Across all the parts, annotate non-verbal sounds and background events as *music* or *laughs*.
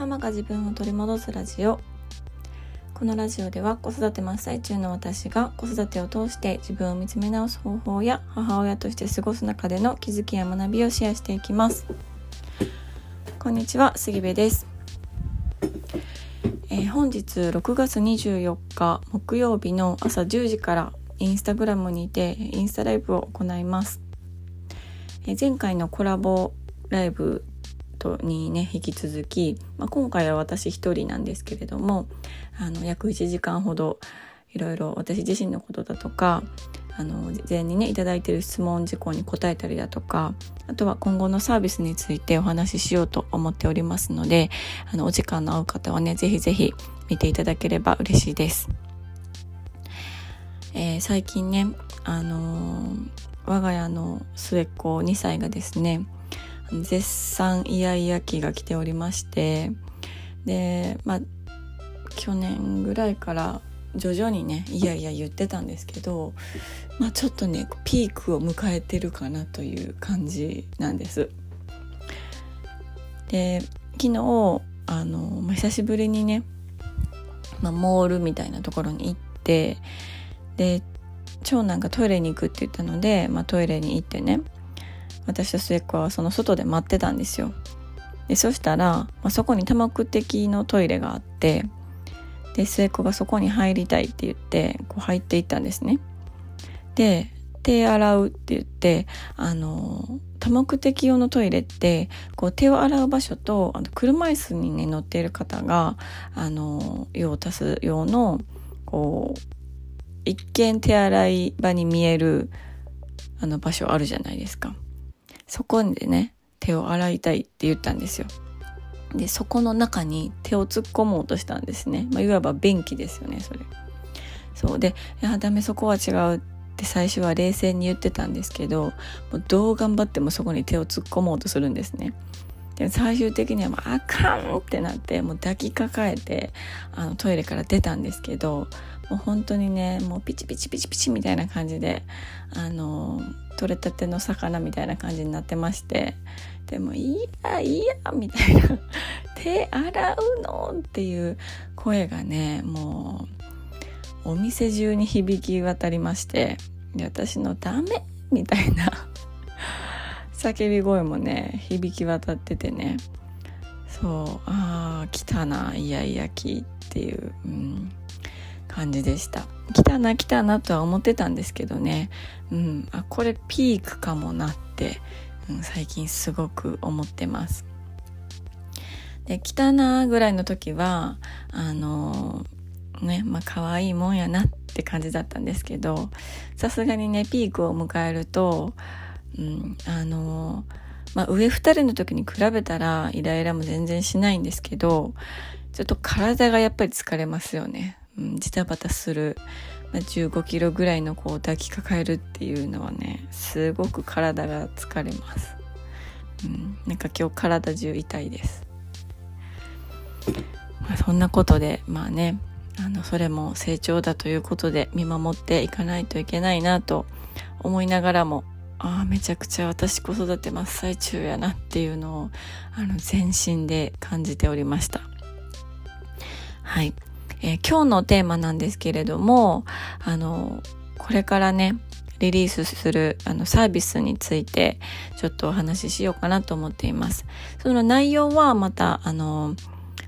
ママが自分を取り戻すラジオ。このラジオでは子育て真っ最中の私が子育てを通して自分を見つめ直す方法や母親として過ごす中での気づきや学びをシェアしていきます。こんにちは杉部です、えー、本日6月24日木曜日の朝10時からインスタグラムにてインスタライブを行います、えー、前回のコラボライブとにね引き続き、まあ、今回は私一人なんですけれどもあの約1時間ほどいろいろ私自身のことだとかあの事前にね頂いてる質問事項に答えたりだとかあとは今後のサービスについてお話ししようと思っておりますのであのお時間の合う方はねぜひぜひ見ていただければ嬉しいです。えー、最近ね、あのー、我が家の末っ子2歳がですね絶賛イヤイヤ期が来ておりましてでまあ去年ぐらいから徐々にねいやいや言ってたんですけど、まあ、ちょっとねピークを迎えてるかなという感じなんです。で昨日あの、久しぶりにね、まあ、モールみたいなところに行ってで長男がトイレに行くって言ったので、まあ、トイレに行ってね私と末っ子はその外で待ってたんですよ。でそしたら、まあ、そこに多目的のトイレがあってで末っ子がそこに入りたいって言ってこう入っていったんですね。で手洗うって言ってあの多目的用のトイレってこう手を洗う場所とあの車椅子にね乗っている方があの用を足す用のこう一見手洗い場に見えるあの場所あるじゃないですか。そこでね、手を洗いたいって言ったんですよ。で、そこの中に手を突っ込もうとしたんですね。まあ、いわば便器ですよね、それ。そう。で、いや、ダメ、そこは違うって最初は冷静に言ってたんですけど、もうどう頑張ってもそこに手を突っ込もうとするんですね。で最終的にはもうあかんってなってもう抱きかかえてあのトイレから出たんですけどもう本当にねもうピチピチピチピチみたいな感じであの取れたての魚みたいな感じになってましてでも「いやいや」みたいな「*laughs* 手洗うの?」っていう声がねもうお店中に響き渡りましてで私の「ダメ!」みたいな *laughs* 叫び声もね響き渡っててねそうああ来たなイヤイヤ期っていう、うん、感じでした。来たな来たなとは思ってたんですけどね。うん。あこれピークかもなって、うん、最近すごく思ってます。で来たなぐらいの時はあのー、ねまあ可愛いもんやなって感じだったんですけどさすがにねピークを迎えると、うん、あのーまあ、上2人の時に比べたらイライラも全然しないんですけどちょっと体がやっぱり疲れますよね。うん、ジタバタする、まあ、15キロぐらいの子を抱きかかえるっていうのはねすごく体が疲れます、うん、なんか今日体中痛いです、まあ、そんなことでまあねあのそれも成長だということで見守っていかないといけないなと思いながらもああめちゃくちゃ私子育て真っ最中やなっていうのをあの全身で感じておりました。はい。えー、今日のテーマなんですけれども、あの、これからね、リリースするあのサービスについてちょっとお話ししようかなと思っています。その内容はまた、あの、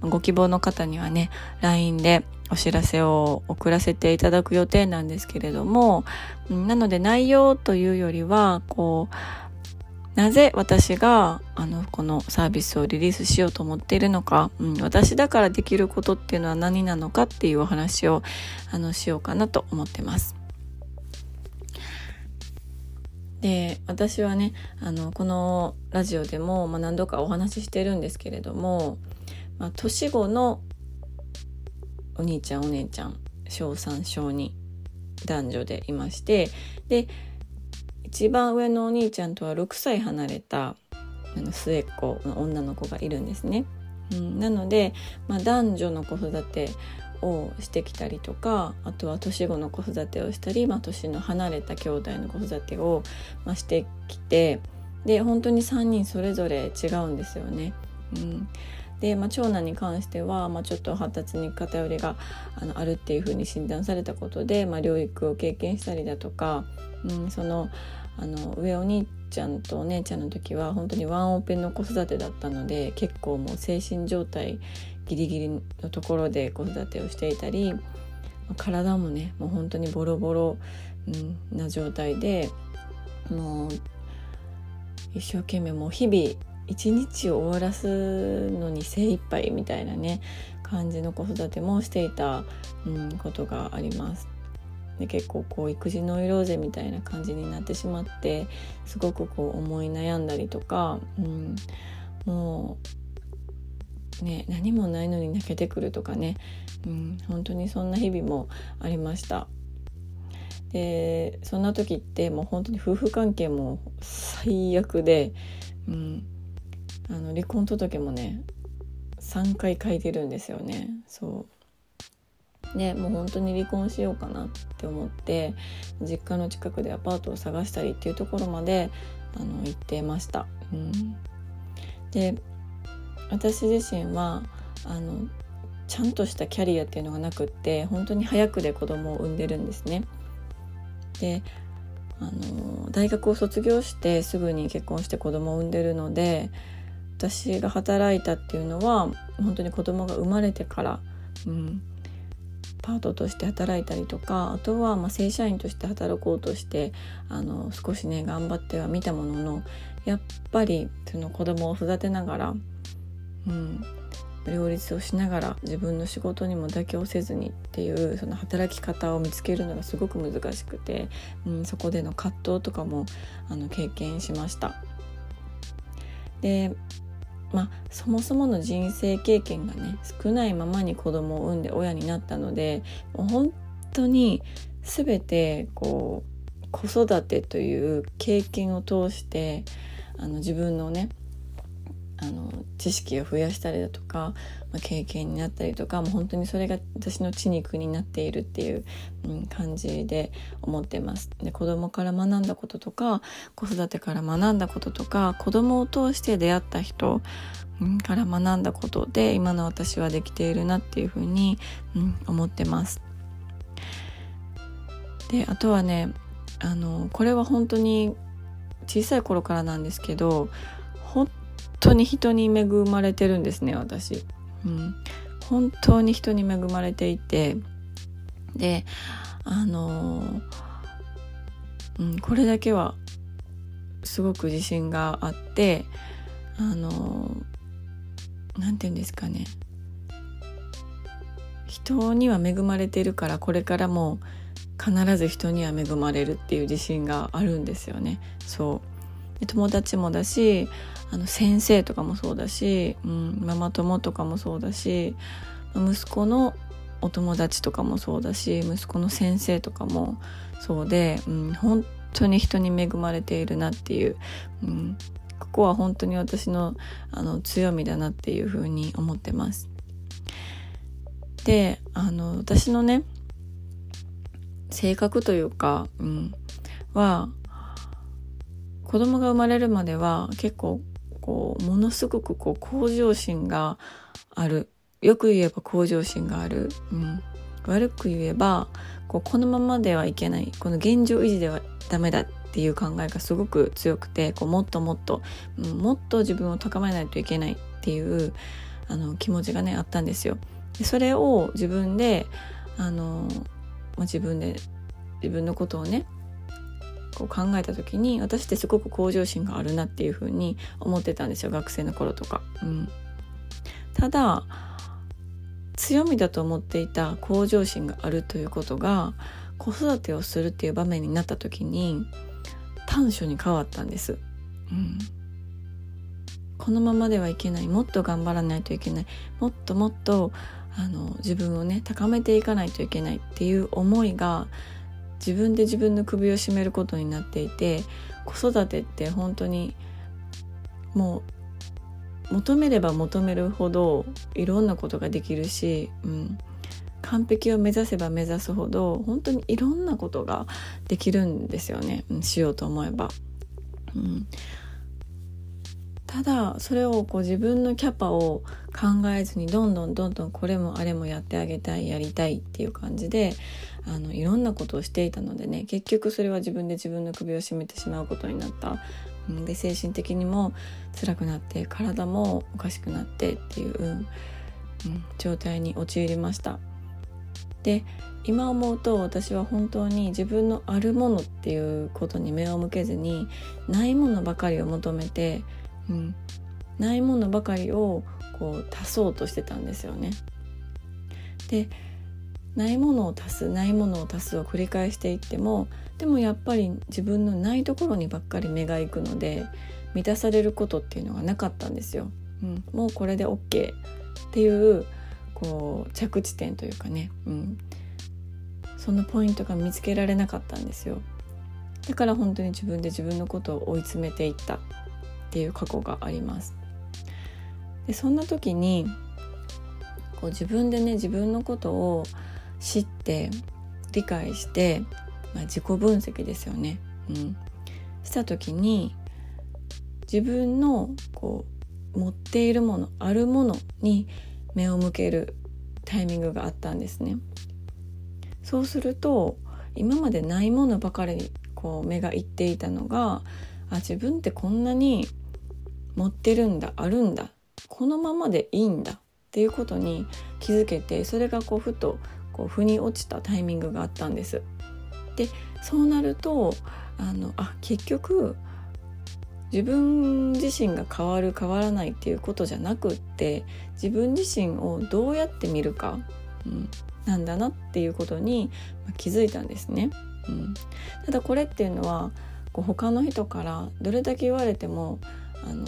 ご希望の方にはね、LINE でお知らせを送らせていただく予定なんですけれども、なので内容というよりは、こう、なぜ私があのこのサービスをリリースしようと思っているのか、うん、私だからできることっていうのは何なのかっていうお話をあのしようかなと思ってます。で私はねあのこのラジオでも、まあ、何度かお話ししてるんですけれども、まあ、年子のお兄ちゃんお姉ちゃん小3小2男女でいましてで一番上のお兄ちゃんとは6歳離れたあの末っ子の女の子がいるんですね。うん、なので、まあ、男女の子育てをしてきたりとかあとは年子の子育てをしたり、まあ、年の離れた兄弟の子育てを、まあ、してきてで本当に3人それぞれ違うんですよね。うん、で、まあ、長男に関しては、まあ、ちょっと発達に偏りがあのあるっていうふうに診断されたことで、まあ、療育を経験したりだとか、うん、そのあの上お兄ちゃんとお姉ちゃんの時は本当にワンオペの子育てだったので結構もう精神状態ギリギリのところで子育てをしていたり体もねもう本当にボロボロ、な状態でもう一生懸命もう日々一日を終わらすのに精一杯みたいなね感じの子育てもしていた、うん、ことがあります。で結構こう育児ノイローゼみたいな感じになってしまってすごくこう思い悩んだりとか、うん、もうね何もないのに泣けてくるとかね、うん、本当にそんな日々もありました。でそんな時ってもう本当に夫婦関係も最悪で、うん、あの離婚届もね3回書いてるんですよねそうでもう本当に離婚しようかなって思って実家の近くでアパートを探したりっていうところまであの行ってました、うん、で私自身はあのちゃんとしたキャリアっていうのがなくって本当に早くで子供を産んでるんですね。であの大学を卒業してすぐに結婚して子供を産んでるので私が働いたっていうのは本当に子供が生まれてから、うん、パートとして働いたりとかあとはま正社員として働こうとしてあの少しね頑張ってはみたもののやっぱりその子供を育てながら、うん、両立をしながら自分の仕事にも妥協せずにっていうその働き方を見つけるのがすごく難しくて、うん、そこでの葛藤とかもあの経験しました。でまあ、そもそもの人生経験がね少ないままに子供を産んで親になったのでもう本当に全てこう子育てという経験を通してあの自分のねあの知識を増やしたりだとか、まあ、経験になったりとかもう本当にそれが私の血肉になっているっていう、うん、感じで思ってます。で子供から学んだこととか子育てから学んだこととか子供を通して出会った人、うん、から学んだことで今の私はできているなっていうふうに、うん、思ってます。であとはねあのこれは本当に小さい頃からなんですけど本当に人に恵まれてるんですね私、うん、本当に人に恵まれていて。であのうん、これだけはすごく自信があってあの何て言うんですかね。人には恵まれてるからこれからも必ず人には恵まれるっていう自信があるんですよね。そう。友達もだしあの先生とかもそうだし、うん、ママ友とかもそうだし息子のお友達とかもそうだし息子の先生とかもそうで、うん、本当に人に恵まれているなっていう、うん、ここは本当に私のあの強みだなっていうふうに思ってます。であの私のね性格というか、うん、は子供が生まれるまでは結構こうものすごくこう向上心がある。よく言えば向上心がある、うん、悪く言えばこうこのままではいけない。この現状維持ではダメだっていう考えがすごく強くてこうもっともっと、うん、もっと自分を高めないといけないっていうあの気持ちがねあったんですよ。でそれを自分であの、まあ、自分で自分のことをねこう考えた時に私ってすごく向上心があるなっていうふうに思ってたんですよ学生の頃とか。うん、ただ強みだと思っていた向上心があるということが子育てをするっていう場面になった時に短所に変わったんです。うん、このままではいけないもっと頑張らないといけないもっともっとあの自分をね高めていかないといけないっていう思いが自分で自分の首を絞めることになっていて子育てって本当にもう求めれば求めるほどいろんなことができるし、うん、完璧を目指せば目指すほど本当にいろんなことができるんですよね、うん、しようと思えば。うん、ただそれをこう自分のキャパを考えずにどんどんどんどんこれもあれもやってあげたいやりたいっていう感じであのいろんなことをしていたのでね結局それは自分で自分の首を絞めてしまうことになった。で精神的にも辛くなって体もおかしくなってっていう、うん、状態に陥りました。で今思うと私は本当に自分のあるものっていうことに目を向けずにないものばかりを求めてうん、ないものばかりをこう足そうとしてたんですよね。でないものを足すないものを足すを繰り返していってもでもやっぱり自分のないところにばっかり目がいくので満たされることっていうのがなかったんですよ。うん、もうこれで OK っていうこう着地点というかね、うん、そのポイントが見つけられなかったんですよ。だから本当に自分で自分のことを追い詰めていったっていう過去があります。でそんな時にこう自分でね自分のことを知って理解して、まあ、自己分析ですよね、うん、した時に自分のこう持っているものあるものに目を向けるタイミングがあったんですね。そうすると今までないものばかりにこう目がいっていたのがあ自分ってこんなに持ってるんだあるんだこのままでいいんだっていうことに気づけてそれがこうふとこう腑に落ちたタイミングがあったんです。でそうなるとあのあ結局自分自身が変わる変わらないっていうことじゃなくって自分自身をどうやって見るか、うん、なんだなっていうことに気づいたんですね。うん、ただこれっていうのはこう他の人からどれだけ言われてもあの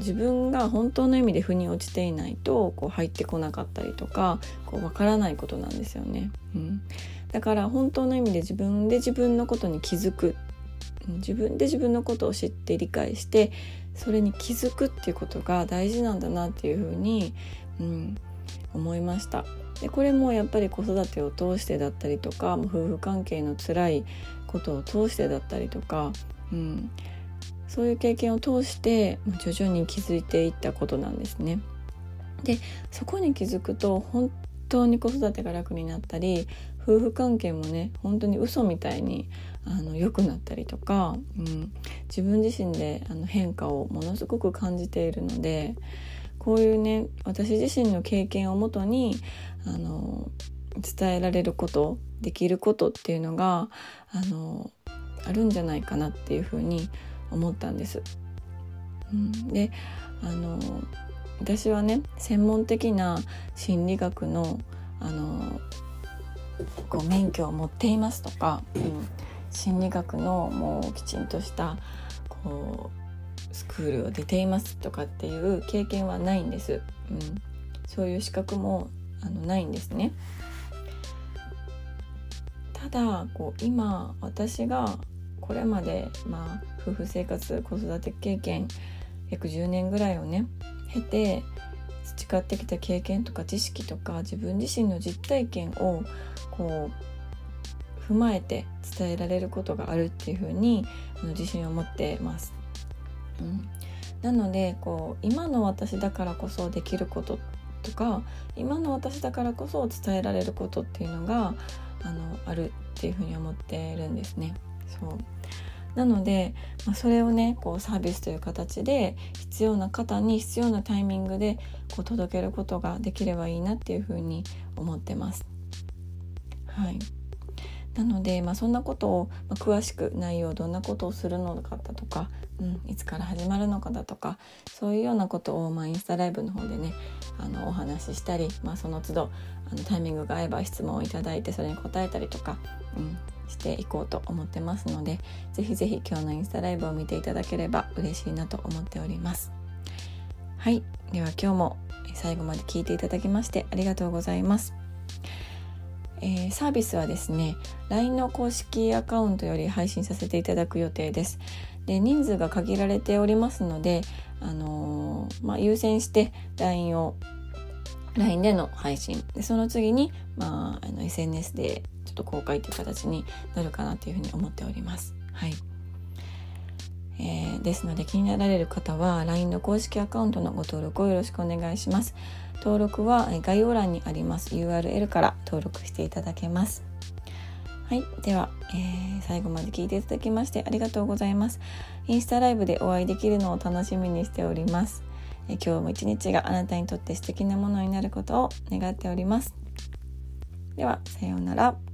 自分が本当の意味で腑に落ちていないとこう入ってこなかったりとかこう分からないことなんですよね、うん、だから本当の意味で自分で自分のことに気づく。自分で自分のことを知って理解してそれに気づくっていうことが大事なんだなっていうふうに、うん、思いました。でこれもやっぱり子育てを通してだったりとか夫婦関係の辛いことを通してだったりとか、うん、そういう経験を通して徐々に気づいていったことなんですね。でそこに気づくと本当に子育てが楽になったり夫婦関係もね本当に嘘みたいにあの良くなったりとか、うん、自分自身であの変化をものすごく感じているのでこういうね私自身の経験をもとにあの伝えられることできることっていうのがあのあるんじゃないかなっていうふうに思ったんです。うん、であの私はね専門的な心理学のあのこう免許を持っていますとか、うん、心理学のもうきちんとしたこうスクールを出ていますとかっていう経験はないんです。うん、そういう資格もあのないんですね。ただこう今私がこれまで、まあ、夫婦生活子育て経験約10年ぐらいをね経て培ってきた経験とか知識とか自分自身の実体験をこう踏まえて伝えられることがあるっていうふうに自信を持ってます。うん、なのでこう今の私だからこそできることとか今の私だからこそ伝えられることっていうのがあのあるっていうふうに思ってるんですね。そうなので、まあ、それをねこうサービスという形で必要な方に必要なタイミングでこう届けることができればいいなっていうふうに思ってます。はいなので、まあ、そんなことを、まあ、詳しく内容どんなことをするのかだとか、うん、いつから始まるのかだとかそういうようなことを、まあ、インスタライブの方でねあのお話ししたり、まあ、その都度あのタイミングが合えば質問をいただいてそれに答えたりとか、うん、していこうと思ってますのでぜひぜひ今日のインスタライブを見ていただければ嬉しいなと思っております。はい。では今日も最後まで聞いていただきましてありがとうございます、えー、サービスはですね LINE の公式アカウントより配信させていただく予定です。で人数が限られておりますので、あのー、まあ、優先して LINE を LINE での配信。でその次に、まあ、あの SNS でちょっと公開という形になるかなというふうに思っております。はい。えー、ですので気になられる方は LINE の公式アカウントのご登録をよろしくお願いします。登録は概要欄にあります URL から登録していただけます。はいでは、えー、最後まで聞いていただきましてありがとうございます。インスタライブでお会いできるのを楽しみにしております。え今日も一日があなたにとって素敵なものになることを願っております。ではさようなら。